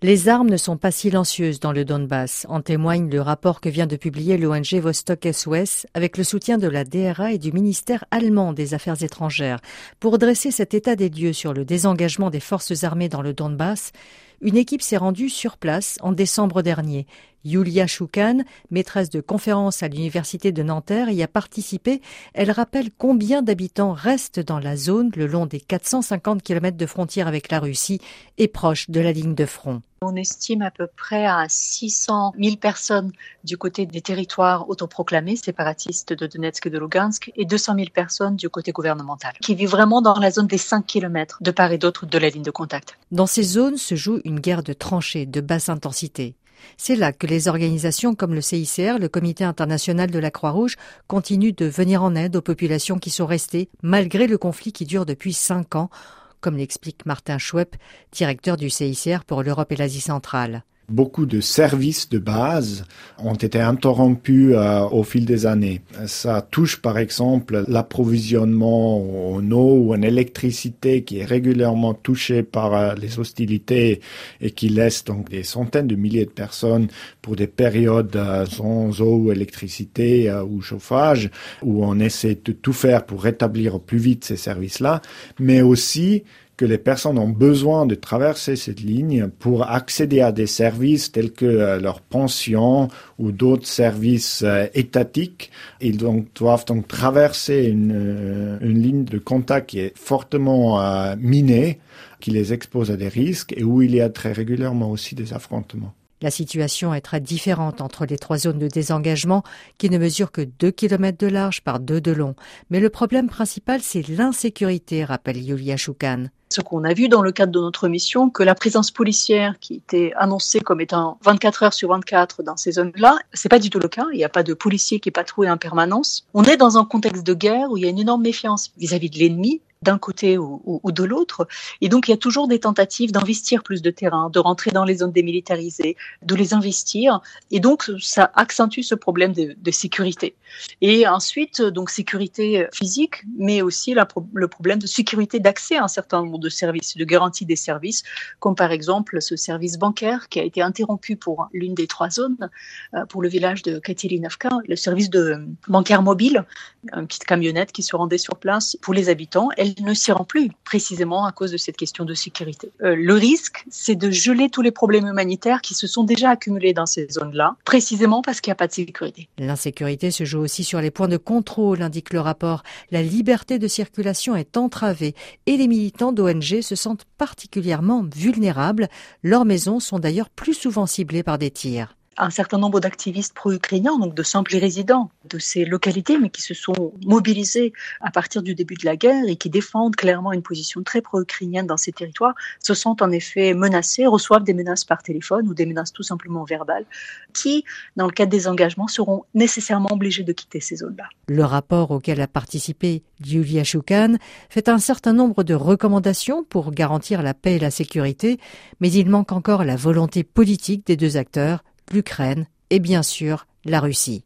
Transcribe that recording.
Les armes ne sont pas silencieuses dans le Donbass, en témoigne le rapport que vient de publier l'ONG Vostok SOS avec le soutien de la DRA et du ministère allemand des Affaires étrangères pour dresser cet état des lieux sur le désengagement des forces armées dans le Donbass. Une équipe s'est rendue sur place en décembre dernier. Yulia Choukan, maîtresse de conférence à l'université de Nanterre, y a participé. Elle rappelle combien d'habitants restent dans la zone le long des 450 km de frontière avec la Russie et proche de la ligne de front. On estime à peu près à 600 000 personnes du côté des territoires autoproclamés séparatistes de Donetsk et de Lugansk et 200 000 personnes du côté gouvernemental qui vivent vraiment dans la zone des 5 km de part et d'autre de la ligne de contact. Dans ces zones se joue une guerre de tranchées de basse intensité. C'est là que les organisations comme le CICR, le Comité international de la Croix-Rouge, continuent de venir en aide aux populations qui sont restées malgré le conflit qui dure depuis cinq ans comme l'explique Martin Schwepp, directeur du CICR pour l'Europe et l'Asie centrale. Beaucoup de services de base ont été interrompus euh, au fil des années. Ça touche par exemple l'approvisionnement en eau ou en électricité qui est régulièrement touché par euh, les hostilités et qui laisse donc des centaines de milliers de personnes pour des périodes euh, sans eau ou électricité ou chauffage où on essaie de tout faire pour rétablir au plus vite ces services-là, mais aussi que les personnes ont besoin de traverser cette ligne pour accéder à des services tels que euh, leur pension ou d'autres services euh, étatiques. Ils doivent donc traverser une, euh, une, ligne de contact qui est fortement minée, qui les expose à des risques et où il y a très régulièrement aussi des affrontements. La situation est très différente entre les trois zones de désengagement qui ne mesurent que 2 km de large par 2 de long. Mais le problème principal, c'est l'insécurité, rappelle Yulia Choukan. Ce qu'on a vu dans le cadre de notre mission, que la présence policière qui était annoncée comme étant 24 heures sur 24 dans ces zones-là, c'est pas du tout le cas. Il n'y a pas de policiers qui patrouillent en permanence. On est dans un contexte de guerre où il y a une énorme méfiance vis-à-vis de l'ennemi, d'un côté ou, de l'autre. Et donc, il y a toujours des tentatives d'investir plus de terrain, de rentrer dans les zones démilitarisées, de les investir. Et donc, ça accentue ce problème de, sécurité. Et ensuite, donc, sécurité physique, mais aussi le problème de sécurité d'accès à un certain nombre de services, de garantie des services, comme par exemple ce service bancaire qui a été interrompu pour l'une des trois zones, euh, pour le village de Katerinovka, le service de bancaire mobile, une petite camionnette qui se rendait sur place pour les habitants ne s'y rend plus, précisément à cause de cette question de sécurité. Euh, le risque, c'est de geler tous les problèmes humanitaires qui se sont déjà accumulés dans ces zones-là, précisément parce qu'il n'y a pas de sécurité. L'insécurité se joue aussi sur les points de contrôle, indique le rapport. La liberté de circulation est entravée et les militants d'ONG se sentent particulièrement vulnérables. Leurs maisons sont d'ailleurs plus souvent ciblées par des tirs un certain nombre d'activistes pro-ukrainiens, donc de simples résidents de ces localités, mais qui se sont mobilisés à partir du début de la guerre et qui défendent clairement une position très pro-ukrainienne dans ces territoires, se sont en effet menacés, reçoivent des menaces par téléphone ou des menaces tout simplement verbales, qui, dans le cadre des engagements, seront nécessairement obligés de quitter ces zones-là. Le rapport auquel a participé Yulia Choukan fait un certain nombre de recommandations pour garantir la paix et la sécurité, mais il manque encore la volonté politique des deux acteurs l'Ukraine et bien sûr la Russie.